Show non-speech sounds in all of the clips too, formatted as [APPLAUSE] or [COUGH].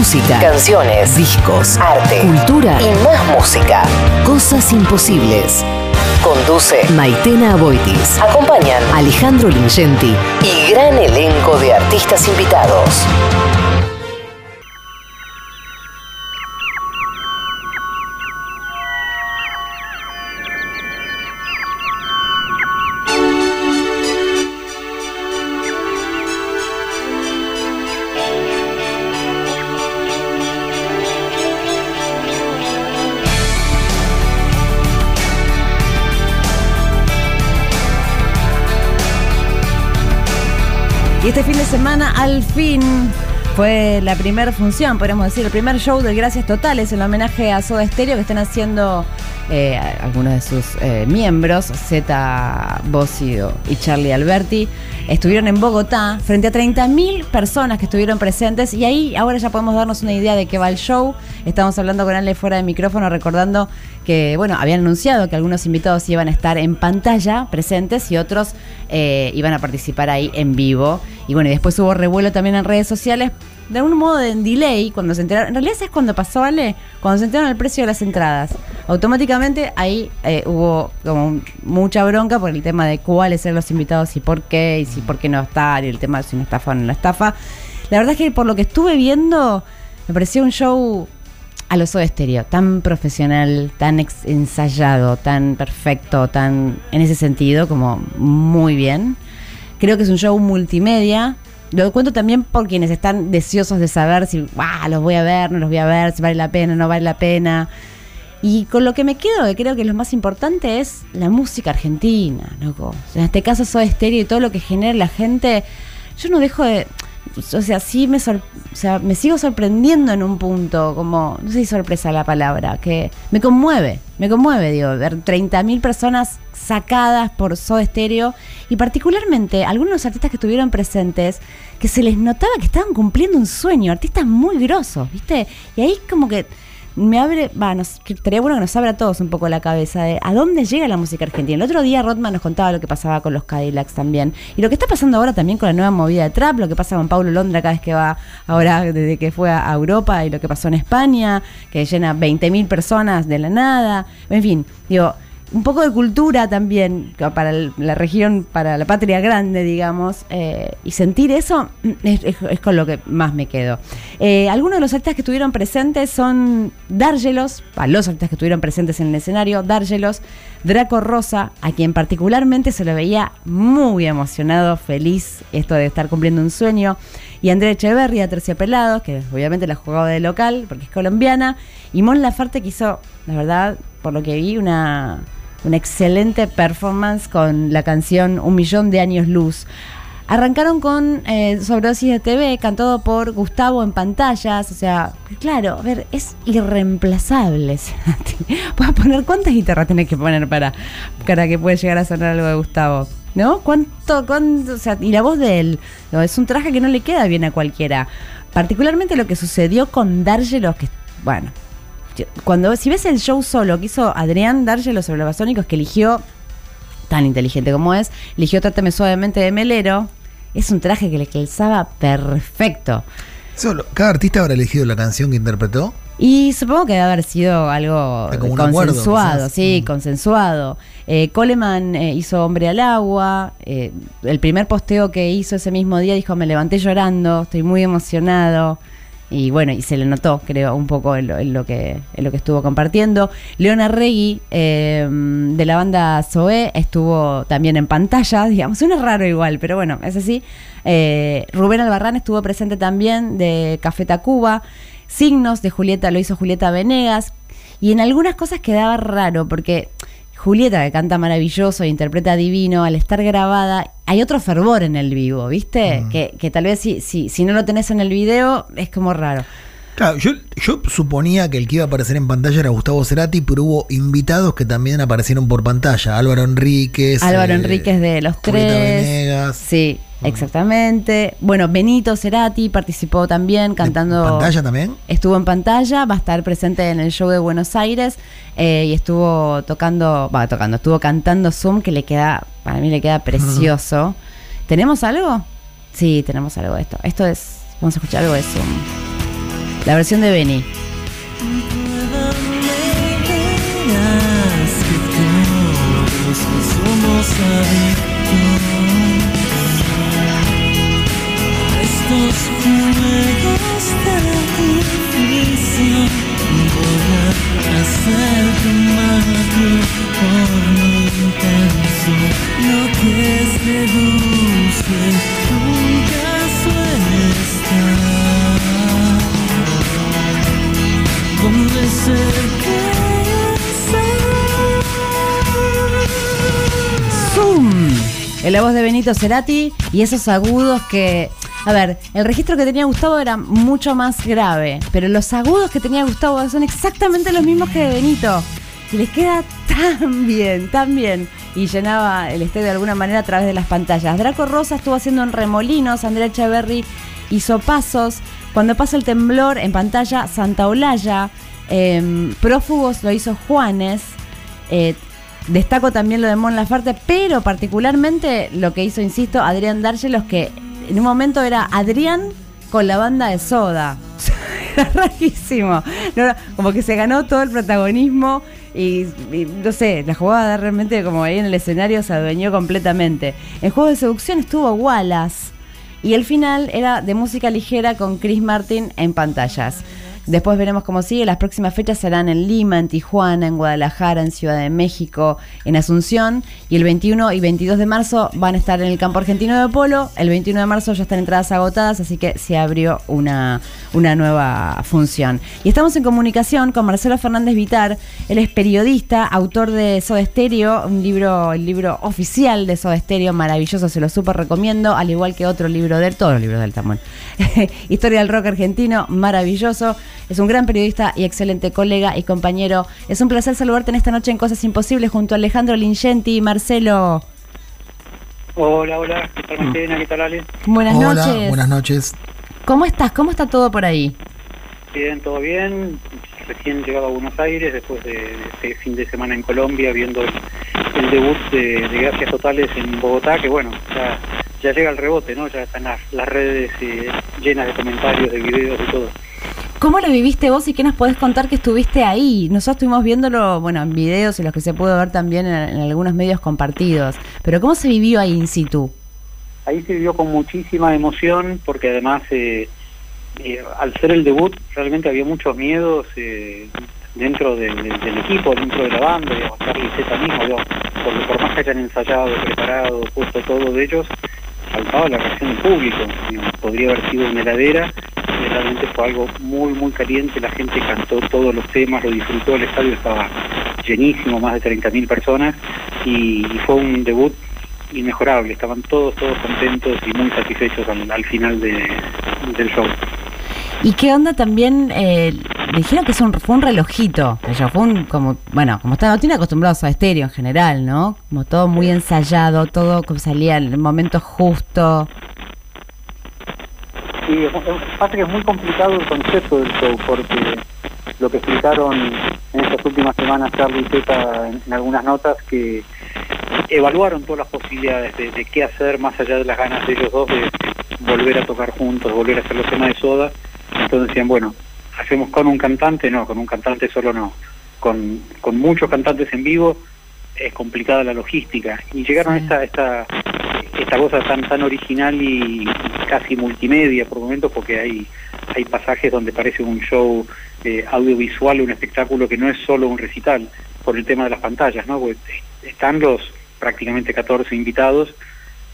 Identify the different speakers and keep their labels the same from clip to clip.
Speaker 1: Música, canciones, discos, arte, cultura y más música. Cosas imposibles. Conduce Maitena Aboitis. Acompañan Alejandro Lingenti y gran elenco de artistas invitados.
Speaker 2: Y este fin de semana, al fin, fue la primera función, podríamos decir, el primer show de Gracias Totales, el homenaje a Soda Stereo que están haciendo eh, algunos de sus eh, miembros, Z Bossido y Charlie Alberti. Estuvieron en Bogotá frente a 30.000 personas que estuvieron presentes y ahí ahora ya podemos darnos una idea de qué va el show. Estamos hablando con Ale fuera de micrófono recordando que, bueno, habían anunciado que algunos invitados iban a estar en pantalla presentes y otros eh, iban a participar ahí en vivo. Y bueno, y después hubo revuelo también en redes sociales de algún modo de delay cuando se enteraron. En realidad, es cuando pasó, Ale? Cuando se enteraron el precio de las entradas. Automáticamente ahí eh, hubo como mucha bronca por el tema de cuáles eran los invitados y por qué, y si por qué no estar, y el tema de si no estafa o no estafa. La verdad es que por lo que estuve viendo, me pareció un show a los de estéreo, tan profesional, tan ensayado, tan perfecto, tan en ese sentido, como muy bien. Creo que es un show multimedia, lo cuento también por quienes están deseosos de saber si los voy a ver, no los voy a ver, si vale la pena, no vale la pena. Y con lo que me quedo, que creo que lo más importante es la música argentina, en este caso soy estéreo y todo lo que genera la gente. Yo no dejo de o sea, sí me, o sea, me sigo sorprendiendo en un punto, como, no sé si sorpresa la palabra, que me conmueve, me conmueve, digo, ver 30.000 personas sacadas por Soda Stereo y particularmente algunos artistas que estuvieron presentes, que se les notaba que estaban cumpliendo un sueño, artistas muy grosos, ¿viste? Y ahí como que me abre, va, nos, estaría bueno que nos abra a todos un poco la cabeza de a dónde llega la música argentina. El otro día Rodman nos contaba lo que pasaba con los Cadillacs también. Y lo que está pasando ahora también con la nueva movida de trap, lo que pasa con Paulo Londra cada vez que va ahora desde que fue a Europa y lo que pasó en España, que llena 20.000 personas de la nada. En fin, digo, un poco de cultura también para la región, para la patria grande, digamos, eh, y sentir eso es, con lo que más me quedo. Eh, algunos de los artistas que estuvieron presentes son Dárgelos, a los artistas que estuvieron presentes en el escenario, Dárgelos, Draco Rosa, a quien particularmente se lo veía muy emocionado, feliz, esto de estar cumpliendo un sueño, y Andrea Echeverria, Terciopelados, que obviamente la jugaba de local porque es colombiana, y Mon Lafarte que hizo, la verdad, por lo que vi, una una excelente performance con la canción Un Millón de Años Luz. Arrancaron con eh, Sobredosis de TV, cantado por Gustavo en pantallas. O sea, claro, a ver, es irreemplazable. [LAUGHS] Puedes poner cuántas guitarras tenés que poner para, para que pueda llegar a sonar algo de Gustavo. ¿No? ¿Cuánto, cuánto? O sea, y la voz de él. es un traje que no le queda bien a cualquiera. Particularmente lo que sucedió con Dargelos, que, bueno, cuando si ves el show solo que hizo Adrián Darge los babasónicos que eligió, tan inteligente como es, eligió Trátame suavemente de Melero, es un traje que le calzaba perfecto.
Speaker 3: Solo, ¿Cada artista habrá elegido la canción que interpretó?
Speaker 2: Y supongo que debe haber sido algo consensuado, sí, mm. consensuado. Eh, Coleman eh, hizo Hombre al Agua. Eh, el primer posteo que hizo ese mismo día dijo: Me levanté llorando, estoy muy emocionado y bueno, y se le notó, creo, un poco en lo, que, en lo que estuvo compartiendo. Leona Regui, em, de la banda Zoe, estuvo también en pantalla, [LAUGHS] digamos, suena raro igual, pero bueno, es así. Eh, Rubén Albarrán estuvo presente también de Café Tacuba. Signos de Julieta lo hizo Julieta Venegas. Y en algunas cosas quedaba raro, porque Julieta, que canta maravilloso e interpreta divino, al estar grabada, hay otro fervor en el vivo, ¿viste? Mm. Que, tal vez si, si, si no lo tenés en el video, es como raro.
Speaker 3: Claro, yo, yo suponía que el que iba a aparecer en pantalla era Gustavo Cerati, pero hubo invitados que también aparecieron por pantalla. Álvaro Enríquez.
Speaker 2: Álvaro eh, Enríquez de Los Tres. Venegas. Sí, exactamente. Bueno, Benito Cerati participó también cantando.
Speaker 3: ¿En pantalla también?
Speaker 2: Estuvo en pantalla, va a estar presente en el show de Buenos Aires eh, y estuvo tocando, va tocando, estuvo cantando Zoom que le queda, para mí le queda precioso. ¿Tenemos algo? Sí, tenemos algo de esto. Esto es, vamos a escuchar algo de Zoom. La versión de Benny.
Speaker 4: somos hacerte más por lo intenso lo que seduce nunca suele estar donde se
Speaker 2: En la voz de Benito Cerati y esos agudos que. A ver, el registro que tenía Gustavo era mucho más grave, pero los agudos que tenía Gustavo son exactamente los mismos que de Benito. Y les queda tan bien, tan bien. Y llenaba el estadio de alguna manera a través de las pantallas. Draco Rosa estuvo haciendo en remolinos, Andrea Echeverry hizo pasos. Cuando pasa el temblor en pantalla, Santa Olaya. Em, prófugos lo hizo Juanes. Eh, Destaco también lo de Mon Laferte, pero particularmente lo que hizo, insisto, Adrián Dárgelos, que en un momento era Adrián con la banda de Soda. [LAUGHS] era rarísimo. como que se ganó todo el protagonismo y, no sé, la jugada realmente como ahí en el escenario se adueñó completamente. En Juego de Seducción estuvo Wallace y el final era de música ligera con Chris Martin en pantallas. Después veremos cómo sigue. Las próximas fechas serán en Lima, en Tijuana, en Guadalajara, en Ciudad de México, en Asunción. Y el 21 y 22 de marzo van a estar en el campo argentino de polo. El 21 de marzo ya están entradas agotadas, así que se abrió una, una nueva función. Y estamos en comunicación con Marcelo Fernández Vitar. Él es periodista, autor de Soda Stereo, un libro, el libro oficial de Soda Stereo, maravilloso, se lo súper recomiendo, al igual que otro libro de todos los libros del Tamón. [LAUGHS] Historia del rock argentino, maravilloso. Es un gran periodista y excelente colega y compañero. Es un placer saludarte en esta noche en Cosas Imposibles junto a Alejandro Lingenti y Marcelo.
Speaker 5: Hola, hola, ¿qué tal Martina? ¿Qué tal Ale?
Speaker 2: Buenas
Speaker 3: Hola,
Speaker 2: noches.
Speaker 3: Buenas noches.
Speaker 2: ¿Cómo estás? ¿Cómo está todo por ahí?
Speaker 5: Bien, todo bien. Recién llegado a Buenos Aires después de, este fin de semana en Colombia viendo el, debut de, Gracias Totales en Bogotá, que bueno, ya, llega el rebote, ¿no? Ya están las, redes eh, llenas de comentarios, de videos y todo.
Speaker 2: ¿Cómo lo viviste vos y qué nos podés contar que estuviste ahí? Nosotros estuvimos viéndolo, bueno, en videos y los que se pudo ver también en, algunos medios compartidos. Pero ¿cómo se vivió ahí in situ?
Speaker 5: Ahí se vivió con muchísima emoción porque además eh, eh, al ser el debut realmente había muchos miedos eh, dentro del equipo, dentro de la banda, digamos, Charlie Z mismo, por, por más que hayan ensayado, preparado, puesto todo de ellos, faltaba la reacción del público. podría haber sido una heladera realmente fue algo muy, muy caliente, la gente cantó todos los temas, lo disfrutó, el estadio estaba llenísimo, más de 30.000 personas, y, fue un debut inmejorable, estaban todos, todos contentos y muy satisfechos al, final de, del show.
Speaker 2: ¿Y qué onda también? Eh, dijeron que es un, fue un relojito, fue un, como, bueno, como no tiene acostumbrados a estéreo en general, ¿no? Como todo muy ensayado, todo como salía en el momento justo.
Speaker 5: Sí, pasa que es muy complicado el concepto del show, porque lo que explicaron en estas últimas semanas Charlie y Zeta en, algunas notas, que evaluaron todas las posibilidades de, qué hacer más allá de las ganas de ellos dos de volver a tocar juntos, volver a hacer los temas de soda. Entonces decían, bueno, hacemos con un cantante, no, con un cantante solo no. Con, con muchos cantantes en vivo es complicada la logística. Y llegaron a esta, esta, esta cosa tan, tan original y casi multimedia por momentos porque hay, hay pasajes donde parece un show eh, audiovisual, un espectáculo que no es solo un recital, por el tema de las pantallas, ¿no? están los prácticamente 14 invitados,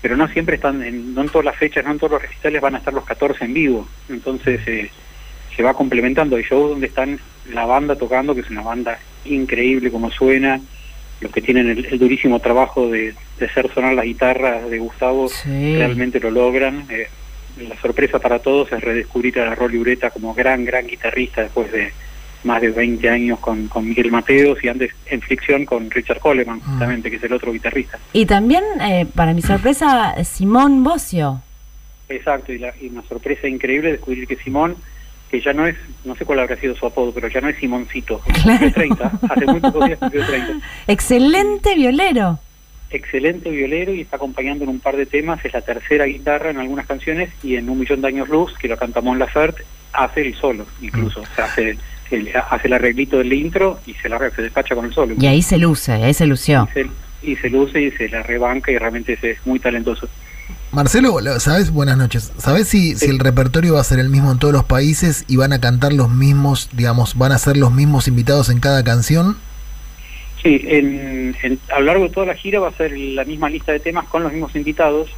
Speaker 5: pero no siempre están, en, no en todas las fechas, no en todos los recitales van a estar los 14 en vivo, entonces eh, se va complementando. Hay shows donde están la banda tocando, que es una banda increíble como suena, los que tienen el, durísimo trabajo de, hacer sonar las guitarras de Gustavo realmente lo logran. Eh, la sorpresa para todos es redescubrir a Rolly Ureta como gran, gran guitarrista después de más de 20 años con, con Miguel Mateos y antes en fricción con Richard Coleman, ah. justamente, que es el otro guitarrista.
Speaker 2: Y también, eh, para mi sorpresa, Simón Bocio.
Speaker 5: Exacto, y, la, y una sorpresa increíble descubrir que Simón que ya no es, no sé cuál habrá sido su apodo, pero ya no es Simoncito,
Speaker 2: claro.
Speaker 5: 30, hace muy pocos días cumplió 30. [LAUGHS]
Speaker 2: Excelente violero
Speaker 5: excelente violero y está acompañando en un par de temas, es la tercera guitarra en algunas canciones y en Un Millón de Años Luz, que lo canta Mon Laferte, hace el solo, incluso. O sea, hace el, hace el arreglito del intro y se la se despacha con el solo.
Speaker 2: Y ahí se luce, ahí se lució.
Speaker 5: Y se, y se luce y se la rebanca y realmente es, es muy talentoso.
Speaker 3: Marcelo, ¿sabes? Buenas noches. ¿Sabes si, si el repertorio va a ser el mismo en todos los países y van a cantar los mismos, digamos, van a ser los mismos invitados en cada canción?
Speaker 5: Sí, en, en- a lo largo de toda la gira va a ser la misma lista de temas con los mismos invitados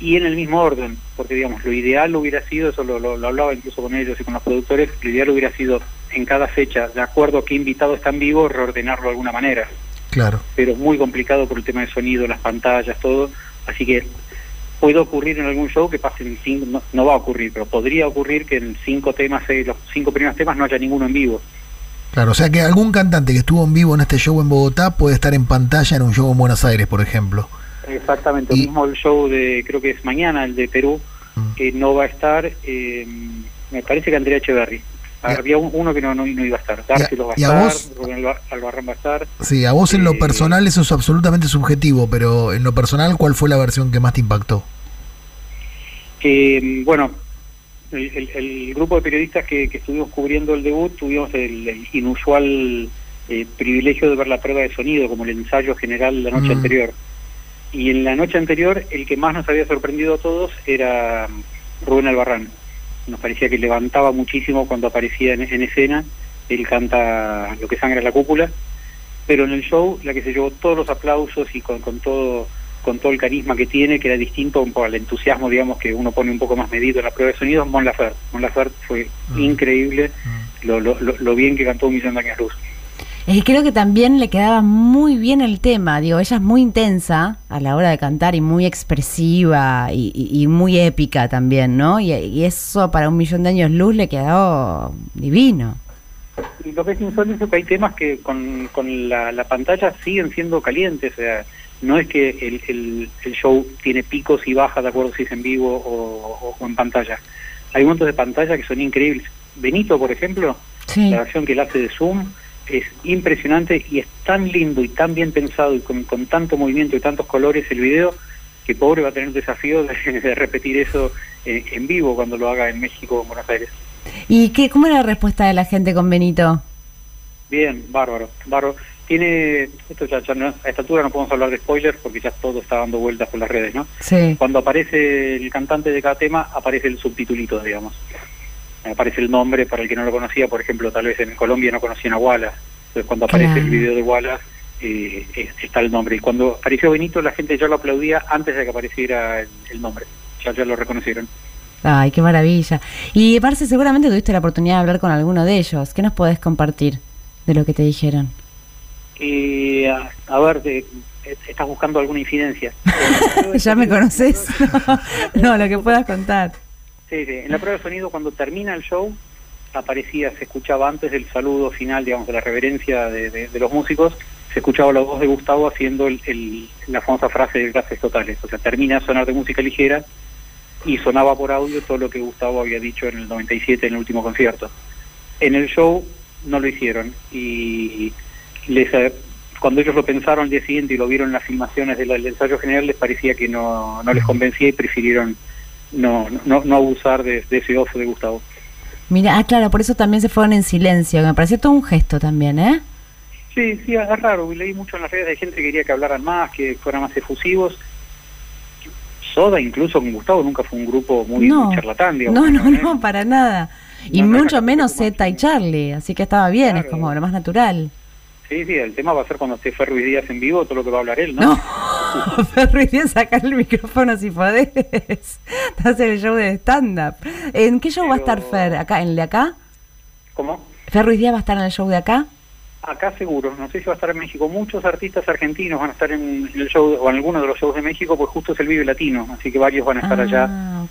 Speaker 5: y en el mismo orden, porque digamos, lo ideal hubiera sido, eso lo, lo- lo hablaba incluso con ellos y con los productores, lo ideal hubiera sido en cada fecha, de acuerdo a qué invitado está en vivo, reordenarlo de alguna manera.
Speaker 3: Claro.
Speaker 5: Pero es muy complicado por el tema de sonido, las pantallas, todo, así que puede ocurrir en algún show que pasen cinco, no, no va a ocurrir, pero podría ocurrir que en cinco temas, eh, los cinco primeros temas no haya ninguno en vivo.
Speaker 3: Claro, o sea que algún cantante que estuvo en vivo en este show en Bogotá puede estar en pantalla en un show en Buenos Aires, por ejemplo.
Speaker 5: Exactamente,
Speaker 3: Y-
Speaker 5: lo mismo el show de, creo que es mañana, el de Perú,
Speaker 3: Mm.
Speaker 5: que no va a estar, eh, me parece que Andrea Echeverry. Había un- uno que no, no, no iba a estar, Darcy lo va
Speaker 3: a
Speaker 5: estar,
Speaker 3: vos?
Speaker 5: Rubén Alba- Albarrán va a estar.
Speaker 3: Sí, a vos en lo
Speaker 5: Eh,
Speaker 3: personal eso es absolutamente subjetivo, pero en lo personal, ¿cuál fue la versión que más te impactó?
Speaker 5: Eh, bueno, el, el- el grupo de periodistas que, que estuvimos cubriendo el debut tuvimos el, el inusual eh, privilegio de ver la prueba de sonido como el ensayo general la noche
Speaker 3: Mm.
Speaker 5: anterior. Y en la noche anterior el que más nos había sorprendido a todos era mm, Rubén Albarrán. Nos parecía que levantaba muchísimo cuando aparecía en, en escena. Él canta Lo que sangra la cúpula. Pero en el show la que se llevó todos los aplausos y con, con todo con todo el carisma que tiene, que era distinto un poco al entusiasmo, digamos, que uno pone un poco más medido en la prueba de sonido, Mon Laferte. Mon Laferte fue
Speaker 3: Mm.
Speaker 5: increíble lo, lo, lo, lo bien que cantó Un Millón de Años Luz.
Speaker 2: Y creo que también le quedaba muy bien el tema. Digo, ella es muy intensa a la hora de cantar y muy expresiva y, y- y muy épica también, ¿no? Y, y eso para un millón de años luz le quedó divino.
Speaker 5: Y lo que es insólito es que hay temas que con, con la, la pantalla siguen siendo calientes, o sea, no es que el, el, el show tiene picos y bajas de acuerdo si es en vivo o, en pantalla. Hay montos de pantalla que son increíbles. Benito, por ejemplo,
Speaker 2: Sí.
Speaker 5: la versión que él hace de Zoom es impresionante y es tan lindo y tan bien pensado y con, con tanto movimiento y tantos colores el video que pobre va a tener el desafío de, [LAUGHS] de repetir eso eh, en vivo cuando lo haga en México o en Buenos Aires.
Speaker 2: ¿Y qué, cómo era la respuesta de la gente con Benito?
Speaker 5: Bien, bárbaro, bárbaro. Tiene, esto ya, ya no- a esta altura no podemos hablar de spoilers porque ya todo está dando vueltas por las redes, ¿no?
Speaker 2: Sí.
Speaker 5: Cuando aparece el cantante de cada tema, aparece el subtitulito, digamos. Aparece el nombre para el que no lo conocía, por ejemplo, tal vez en Colombia no conocían a Wallace. Entonces cuando aparece
Speaker 2: Claro.
Speaker 5: el video de Wallace, eh, es- está el nombre. Y cuando apareció Benito, la gente ya lo aplaudía antes de que apareciera el, el nombre. Ya, ya lo reconocieron.
Speaker 2: Ay, qué maravilla. Y Marce, seguramente tuviste la oportunidad de hablar con alguno de ellos. ¿Qué nos podés compartir de lo que te dijeron?
Speaker 5: Y a, a ver, de- eh, estás buscando alguna incidencia. [LAUGHS]
Speaker 2: ¿Ya me conoces? No, lo que puedas contar.
Speaker 5: Sí, sí. En la prueba de sonido, cuando termina el show, aparecía, se escuchaba antes del saludo final, digamos, de la reverencia de, de- de los músicos, se escuchaba la voz de Gustavo haciendo el, el- la famosa frase de gases totales. O sea, termina de sonar de música ligera y sonaba por audio todo lo que Gustavo había dicho en el 97 en el último concierto. En el show no lo hicieron y les, eh, cuando ellos lo pensaron al día siguiente y lo vieron en las filmaciones del, del ensayo general les parecía que no, no les convencía y prefirieron no, no, no abusar de, de ese oso de Gustavo.
Speaker 2: Mira, ah, claro, por eso también se fueron en silencio. que Me pareció todo un gesto también, ¿eh?
Speaker 5: Sí, sí, es raro. Leí mucho en las redes de gente que quería que hablaran más, que fueran más efusivos. Soda, incluso con Gustavo, nunca fue un grupo muy,
Speaker 2: no,
Speaker 5: muy charlatán, digamos.
Speaker 2: no, no, no, para nada. Y
Speaker 5: No,
Speaker 2: mucho
Speaker 5: no,
Speaker 2: menos
Speaker 5: no,
Speaker 2: Zeta y Charlie, así que estaba bien, es como lo más natural.
Speaker 5: Sí, sí, el tema va a ser cuando esté Ferro y Díaz en vivo, todo lo que va a hablar él, ¿no?
Speaker 2: No, y bien sacar el micrófono si podés. [LAUGHS] Estás en el show de stand-up. ¿En qué show va a estar Fer? ¿Acá, ¿En el de acá?
Speaker 5: ¿Cómo?
Speaker 2: ¿Fer Ruiz Díaz va a estar en el show de acá?
Speaker 5: Acá seguro, no sé si va a estar en México. Muchos artistas argentinos van a estar en el show, o en alguno de los shows de México, pues justo es el Vive Latino, así que varios van a estar allá
Speaker 2: Ah,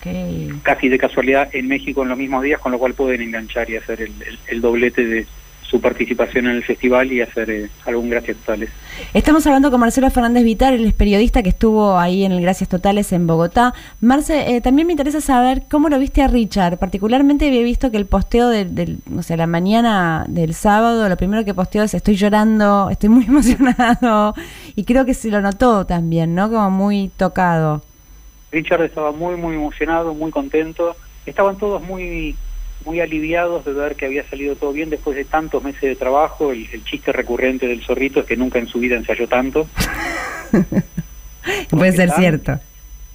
Speaker 5: casi de casualidad en México en los mismos días, con lo cual pueden enganchar y hacer el, el- el doblete de su participación en el festival y hacer eh, algún gracias totales.
Speaker 2: Estamos hablando con Marcelo Fernández Vitar, el periodista que estuvo ahí en el Gracias Totales en Bogotá. Marce, eh, también me interesa saber cómo lo viste a Richard. Particularmente había visto que el posteo del, del, o sea, la mañana del sábado, lo primero que posteó es estoy llorando, estoy muy [LAUGHS] emocionado. Y creo que se lo notó también, ¿no? Como muy tocado.
Speaker 5: Richard estaba muy, muy emocionado, muy contento. Estaban todos muy muy aliviados de ver que había salido todo bien después de tantos meses de trabajo. El, el chiste recurrente del zorrito es que nunca en su vida ensayó tanto. [LAUGHS]
Speaker 2: Puede ser
Speaker 5: están-
Speaker 2: cierto.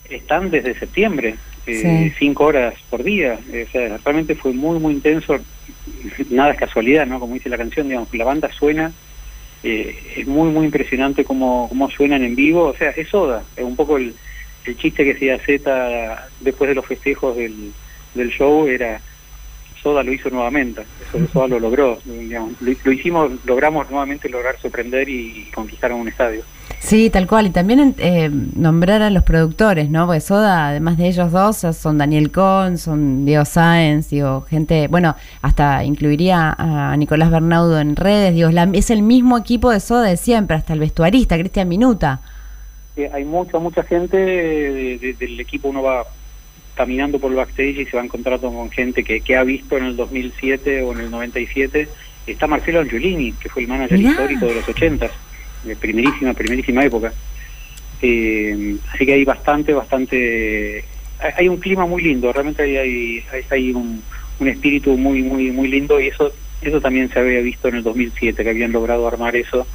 Speaker 5: Están desde septiembre, eh,
Speaker 2: Sí.
Speaker 5: cinco horas por día. Eh, o sea, realmente fue muy, muy intenso. Nada es casualidad, ¿no? Como dice la canción, digamos, la banda suena. eh, es muy, muy impresionante cómo, cómo suenan en vivo. O sea, es Soda. Es un poco el, el chiste que hacía Z después de los festejos del, del show era Soda lo hizo nuevamente, eso Soda lo logró, digamos. lo, lo hicimos, logramos nuevamente lograr sorprender y conquistar un estadio.
Speaker 2: Sí, tal cual. Y también eh, nombrar a los productores, ¿no? Porque Soda, además de ellos dos, son Daniel Cohn, son Diego Sáenz, digo, gente, bueno, hasta incluiría a Nicolás Bernaudo en redes, digo, es la- es el mismo equipo de Soda de siempre, hasta el vestuarista, Cristian Minuta.
Speaker 5: Eh, hay mucha, mucha gente de- de- del equipo, uno va caminando por el backstage y se va encontrando con gente que, que ha visto en el 2007 o en el 97. Está Marcelo Angiolini, que fue el manager histórico de los 80, de primerísima, primerísima época. Eh, así que hay bastante, bastante... Hay, un clima muy lindo, realmente hay, hay, hay- hay un, un espíritu muy, muy, muy lindo y eso, eso también se había visto en el 2007, que habían logrado armar eso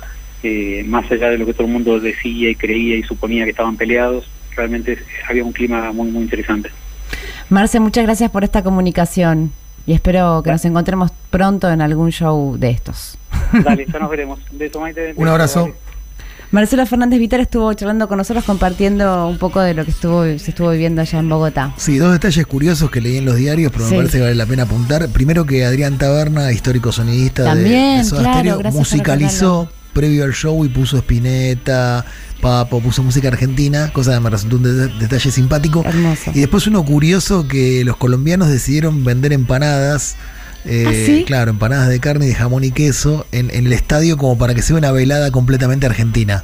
Speaker 5: eh, más allá de lo que todo el mundo decía y creía y suponía que estaban peleados, realmente había un clima muy, muy interesante.
Speaker 2: Marce, muchas gracias por esta comunicación y espero que nos encontremos pronto en algún show de estos.
Speaker 5: Dale, ya nos veremos. Maite.
Speaker 3: Un abrazo.
Speaker 5: Vale.
Speaker 2: Marcelo Fernández Vitar estuvo charlando con nosotros compartiendo un poco de lo que estuvo se estuvo viviendo allá en Bogotá.
Speaker 3: Sí, dos detalles curiosos que leí en los diarios, pero
Speaker 2: Sí.
Speaker 3: me parece que vale la pena apuntar. Primero que Adrián Taberna, histórico sonidista de-
Speaker 2: También,
Speaker 3: de, Soda
Speaker 2: claro,
Speaker 3: Stereo,
Speaker 2: gracias por
Speaker 3: musicalizó previo al show y puso Spinetta, Papo, puso música argentina, cosa que me resultó un de- detalle simpático.
Speaker 2: Hermoso.
Speaker 3: Y después uno curioso que los colombianos decidieron vender empanadas. eh,
Speaker 2: ¿Ah, sí?
Speaker 3: Claro, empanadas de carne y de jamón y queso en, en el estadio como para que sea una velada completamente argentina.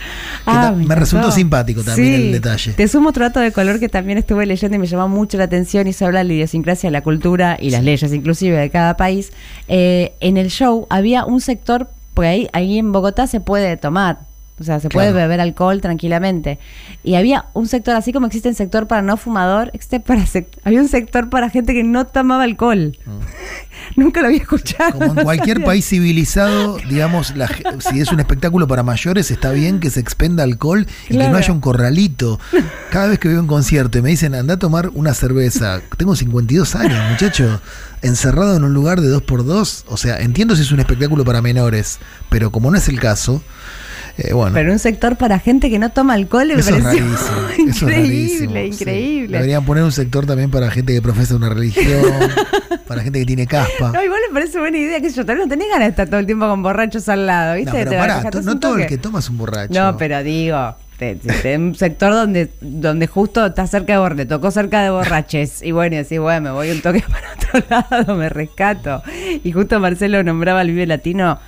Speaker 2: Ah,
Speaker 3: me resultó simpático también
Speaker 2: Sí.
Speaker 3: el detalle.
Speaker 2: Te sumo otro dato de color que también estuve leyendo y me llamó mucho la atención y se habla de la idiosincrasia, la cultura y las leyes inclusive de cada país. Eh, en el show había un sector, porque ahí, ahí en Bogotá se puede tomar. O sea, se puede beber alcohol tranquilamente. Y había un sector, así como existe un sector para no fumador, existe para había un sector para gente que no tomaba alcohol. [LAUGHS] Nunca lo había escuchado.
Speaker 3: Como en [LAUGHS] cualquier país civilizado, digamos, la si es un espectáculo para mayores, está bien que se expenda alcohol y que no haya un corralito. Cada vez que veo un concierto y me dicen, anda a tomar una cerveza. Tengo 52 años, muchacho. Encerrado en un lugar de 2x2. O sea, entiendo si es un espectáculo para menores, pero como no es el caso, eh, bueno.
Speaker 2: Pero un sector para gente que no toma alcohol me
Speaker 3: Eso es rarísimo. [LAUGHS] Eso es
Speaker 2: increíble,
Speaker 3: sí.
Speaker 2: increíble.
Speaker 3: Deberían poner un sector también para gente que profesa una religión, [LAUGHS] para gente que tiene caspa.
Speaker 2: No, igual me parece buena idea que yo también no tenés ganas de estar todo el tiempo con borrachos al lado, ¿viste?
Speaker 3: No, pero
Speaker 2: Te
Speaker 3: pará,
Speaker 2: relajaste
Speaker 3: no
Speaker 2: un
Speaker 3: todo el que toma es un borracho.
Speaker 2: No, pero digo, te- te- te- un sector donde, donde justo está cerca de borde, tocó cerca de borraches. Y bueno, y decís, bueno, me voy un toque [LAUGHS] para otro lado, me rescato. Y justo Marcelo nombraba al Vive Latino.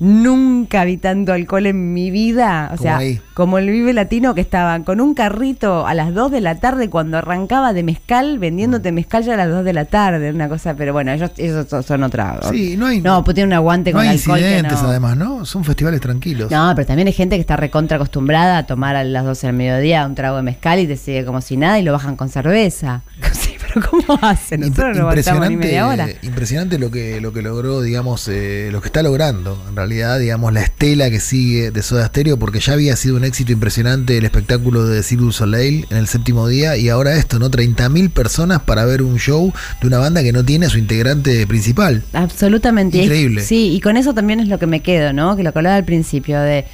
Speaker 2: Nunca vi tanto alcohol en mi vida. O
Speaker 3: Como
Speaker 2: sea,
Speaker 3: ahí.
Speaker 2: como el Vive Latino que estaban con un carrito a las 2 de la tarde cuando arrancaba de mezcal, vendiéndote mezcal ya a las 2 de la tarde. Una cosa, pero bueno, ellos, ellos son- otra.
Speaker 3: Sí, no hay-
Speaker 2: No, pues tienen un aguante
Speaker 3: No
Speaker 2: con
Speaker 3: hay
Speaker 2: alcohol. que
Speaker 3: incidentes,
Speaker 2: no.
Speaker 3: además, ¿no? Son festivales tranquilos.
Speaker 2: No, pero también hay gente que está recontra acostumbrada a tomar a las 12 del mediodía un trago de mezcal y te sigue como si nada y lo bajan con cerveza. [LAUGHS] [LAUGHS] Pero ¿cómo hacen? Nosotros no aguantamos ni media hora.
Speaker 3: impresionante lo que, lo que logró, digamos, eh, lo que está logrando, en realidad, digamos, la estela que sigue de Soda Stereo, porque ya había sido un éxito impresionante el espectáculo de Cirque du Soleil en el séptimo día, y ahora esto, ¿no? 30.000 personas para ver un show de una banda que no tiene a su integrante principal.
Speaker 2: Absolutamente.
Speaker 3: Increíble.
Speaker 2: Sí, y con eso también es lo que me quedo, ¿no? Que lo que hablaba al principio de,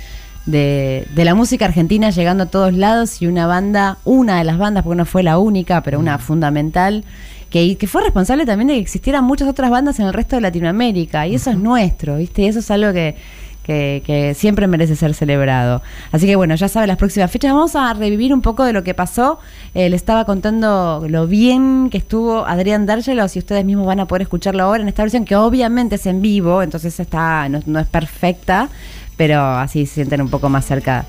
Speaker 2: de, de la música argentina llegando a todos lados y una banda, una de las bandas, porque no fue la única, pero
Speaker 3: Mm.
Speaker 2: una fundamental, que, que fue responsable también de que existieran muchas otras bandas en el resto de Latinoamérica. Y eso es nuestro, ¿viste? Y eso es algo que, que, que siempre merece ser celebrado. Así que bueno, ya saben las próximas fechas. Vamos a revivir un poco de lo que pasó. Eh, le estaba contando lo bien que estuvo Adrián D'Argelos y ustedes mismos van a poder escucharlo ahora en esta versión que obviamente es en vivo, entonces está no, no es perfecta, pero así se sienten un poco más cerca.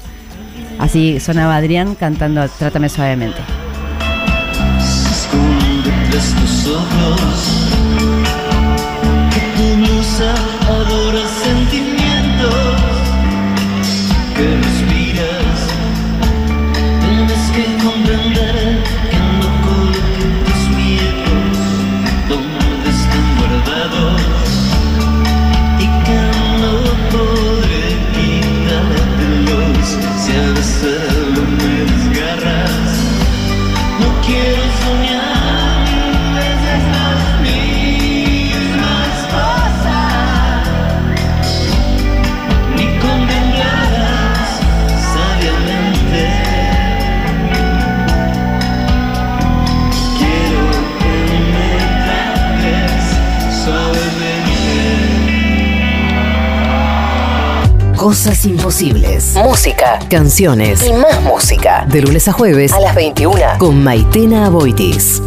Speaker 2: Así sonaba Adrián cantando Trátame suavemente.
Speaker 1: Cosas imposibles. Música, canciones y más música. De lunes a jueves a las 21 con Maitena Aboitis.